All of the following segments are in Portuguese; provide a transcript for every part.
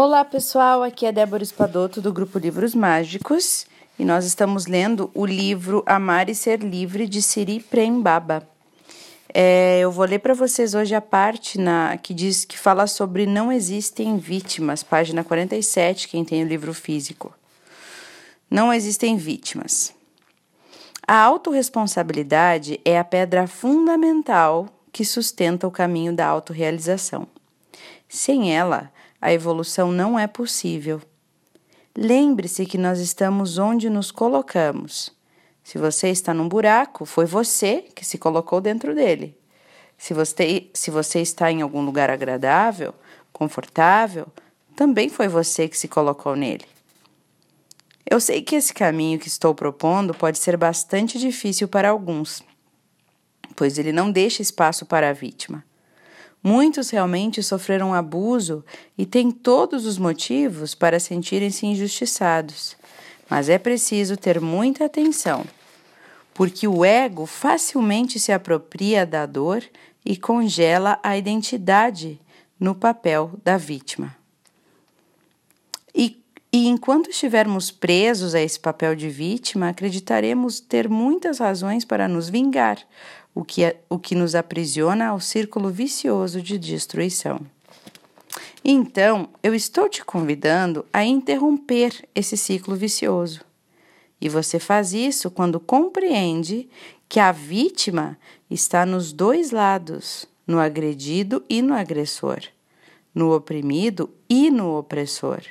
Olá pessoal, aqui é Débora Espadoto do grupo Livros Mágicos e nós estamos lendo o livro Amar e Ser Livre de Siri Prembaba. É, eu vou ler para vocês hoje a parte na, que diz que fala sobre não existem vítimas, página 47, quem tem o livro físico. Não existem vítimas. A autorresponsabilidade é a pedra fundamental que sustenta o caminho da autorrealização. Sem ela, a evolução não é possível. Lembre-se que nós estamos onde nos colocamos. Se você está num buraco, foi você que se colocou dentro dele. Se você, se você está em algum lugar agradável, confortável, também foi você que se colocou nele. Eu sei que esse caminho que estou propondo pode ser bastante difícil para alguns, pois ele não deixa espaço para a vítima. Muitos realmente sofreram abuso e têm todos os motivos para sentirem-se injustiçados. Mas é preciso ter muita atenção, porque o ego facilmente se apropria da dor e congela a identidade no papel da vítima. E, e enquanto estivermos presos a esse papel de vítima, acreditaremos ter muitas razões para nos vingar, o que, é, o que nos aprisiona ao círculo vicioso de destruição. Então, eu estou te convidando a interromper esse ciclo vicioso. E você faz isso quando compreende que a vítima está nos dois lados, no agredido e no agressor, no oprimido e no opressor.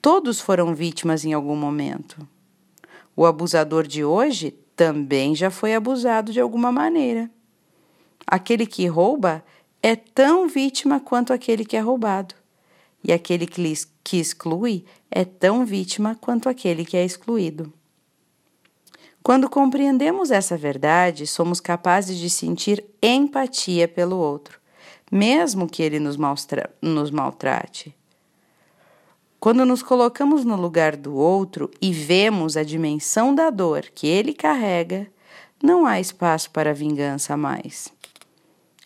Todos foram vítimas em algum momento. O abusador de hoje também já foi abusado de alguma maneira. Aquele que rouba é tão vítima quanto aquele que é roubado, e aquele que, exclui é tão vítima quanto aquele que é excluído. Quando compreendemos essa verdade, somos capazes de sentir empatia pelo outro, mesmo que ele nos maltrate. Quando nos colocamos no lugar do outro e vemos a dimensão da dor que ele carrega, não há espaço para vingança mais.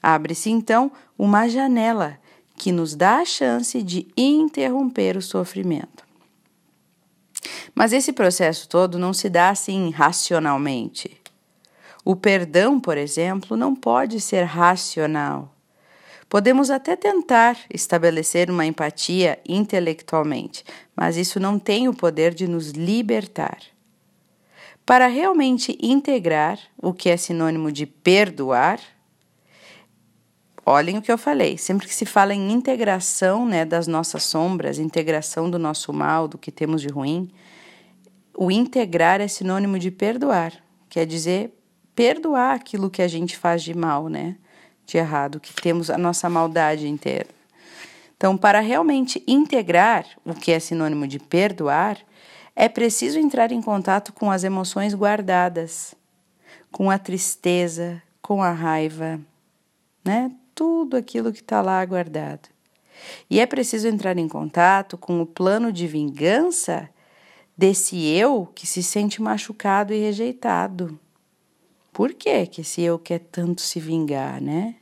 Abre-se então uma janela que nos dá a chance de interromper o sofrimento. Mas esse processo todo não se dá assim racionalmente. O perdão, por exemplo, não pode ser racional. Podemos até tentar estabelecer uma empatia intelectualmente, mas isso não tem o poder de nos libertar. Para realmente integrar, o que é sinônimo de perdoar, olhem o que eu falei, sempre que se fala em integração né, das nossas sombras, integração do nosso mal, do que temos de ruim, o integrar é sinônimo de perdoar, quer dizer perdoar aquilo que a gente faz de mal, né? De errado, que temos a nossa maldade inteira. Então, para realmente integrar o que é sinônimo de perdoar, é preciso entrar em contato com as emoções guardadas, com a tristeza, com a raiva, né? Tudo aquilo que está lá guardado. E é preciso entrar em contato com o plano de vingança desse eu que se sente machucado e rejeitado. Por que que esse eu quer tanto se vingar, né?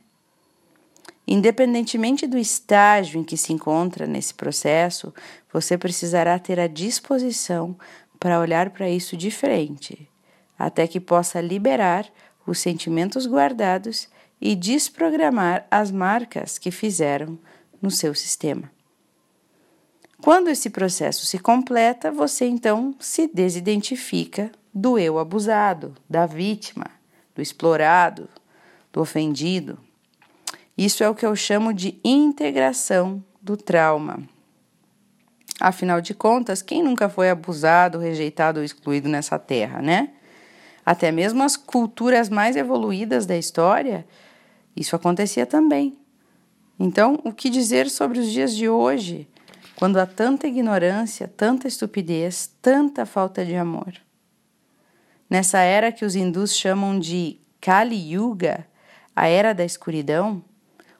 Independentemente do estágio em que se encontra nesse processo, você precisará ter a disposição para olhar para isso diferente, até que possa liberar os sentimentos guardados e desprogramar as marcas que fizeram no seu sistema. Quando esse processo se completa, você então se desidentifica do eu abusado, da vítima, do explorado, do ofendido. Isso é o que eu chamo de integração do trauma. Afinal de contas, quem nunca foi abusado, rejeitado ou excluído nessa terra, né? Até mesmo as culturas mais evoluídas da história, isso acontecia também. Então, o que dizer sobre os dias de hoje, quando há tanta ignorância, tanta estupidez, tanta falta de amor? Nessa era que os hindus chamam de Kali Yuga, a era da escuridão,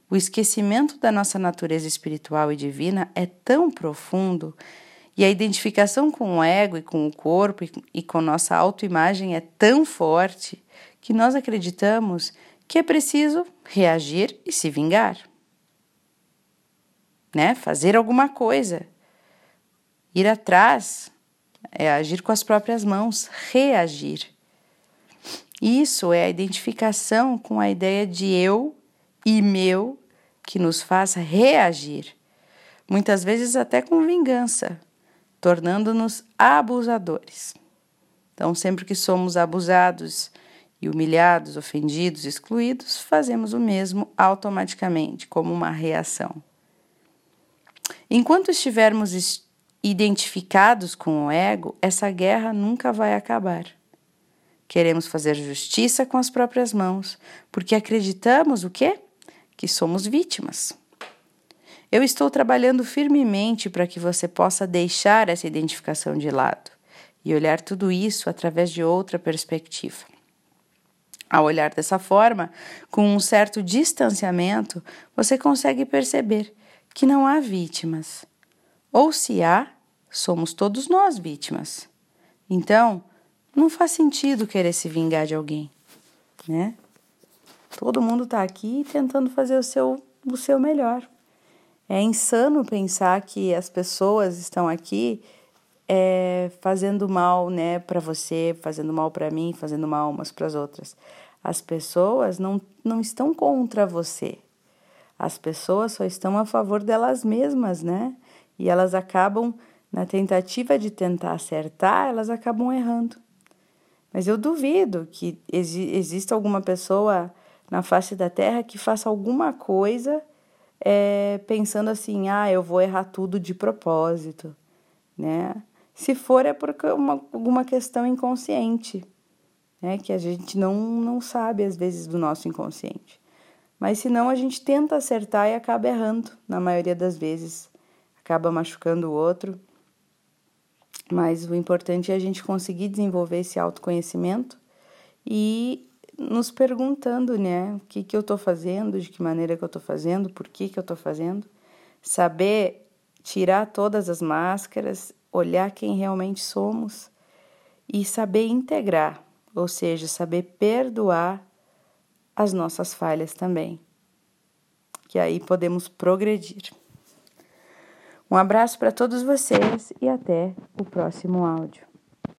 o esquecimento da nossa natureza espiritual e divina é tão profundo e a identificação com o ego e com o corpo e com nossa autoimagem é tão forte que nós acreditamos que é preciso reagir e se vingar. né? Fazer alguma coisa. Ir atrás é agir com as próprias mãos, reagir. Isso é a identificação com a ideia de eu e meu que nos faz reagir, muitas vezes até com vingança, tornando-nos abusadores. Então, sempre que somos abusados e humilhados, ofendidos, excluídos, fazemos o mesmo automaticamente, como uma reação. Enquanto estivermos identificados com o ego, essa guerra nunca vai acabar. Queremos fazer justiça com as próprias mãos, porque acreditamos o quê? Que somos vítimas. Eu estou trabalhando firmemente para que você possa deixar essa identificação de lado e olhar tudo isso através de outra perspectiva. Ao olhar dessa forma, com um certo distanciamento, você consegue perceber que não há vítimas. Ou se há, somos todos nós vítimas. Então, não faz sentido querer se vingar de alguém, né? Todo mundo está aqui tentando fazer o seu, o seu melhor. É insano pensar que as pessoas estão aqui é, fazendo mal, né, para você, fazendo mal para mim, fazendo mal umas para as outras. As pessoas não, não estão contra você. As pessoas só estão a favor delas mesmas, né? E elas acabam, na tentativa de tentar acertar, elas acabam errando. Mas eu duvido que exi exista alguma pessoa na face da Terra que faça alguma coisa é, pensando assim, ah, eu vou errar tudo de propósito, né? Se for é por uma, alguma questão inconsciente, né? Que a gente não, não sabe às vezes do nosso inconsciente. Mas se não, a gente tenta acertar e acaba errando, na maioria das vezes. Acaba machucando o outro mas o importante é a gente conseguir desenvolver esse autoconhecimento e nos perguntando, né, o que, que eu estou fazendo, de que maneira que eu estou fazendo, por que, que eu estou fazendo. Saber tirar todas as máscaras, olhar quem realmente somos e saber integrar, ou seja, saber perdoar as nossas falhas também. Que aí podemos progredir. Um abraço para todos vocês e até o próximo áudio.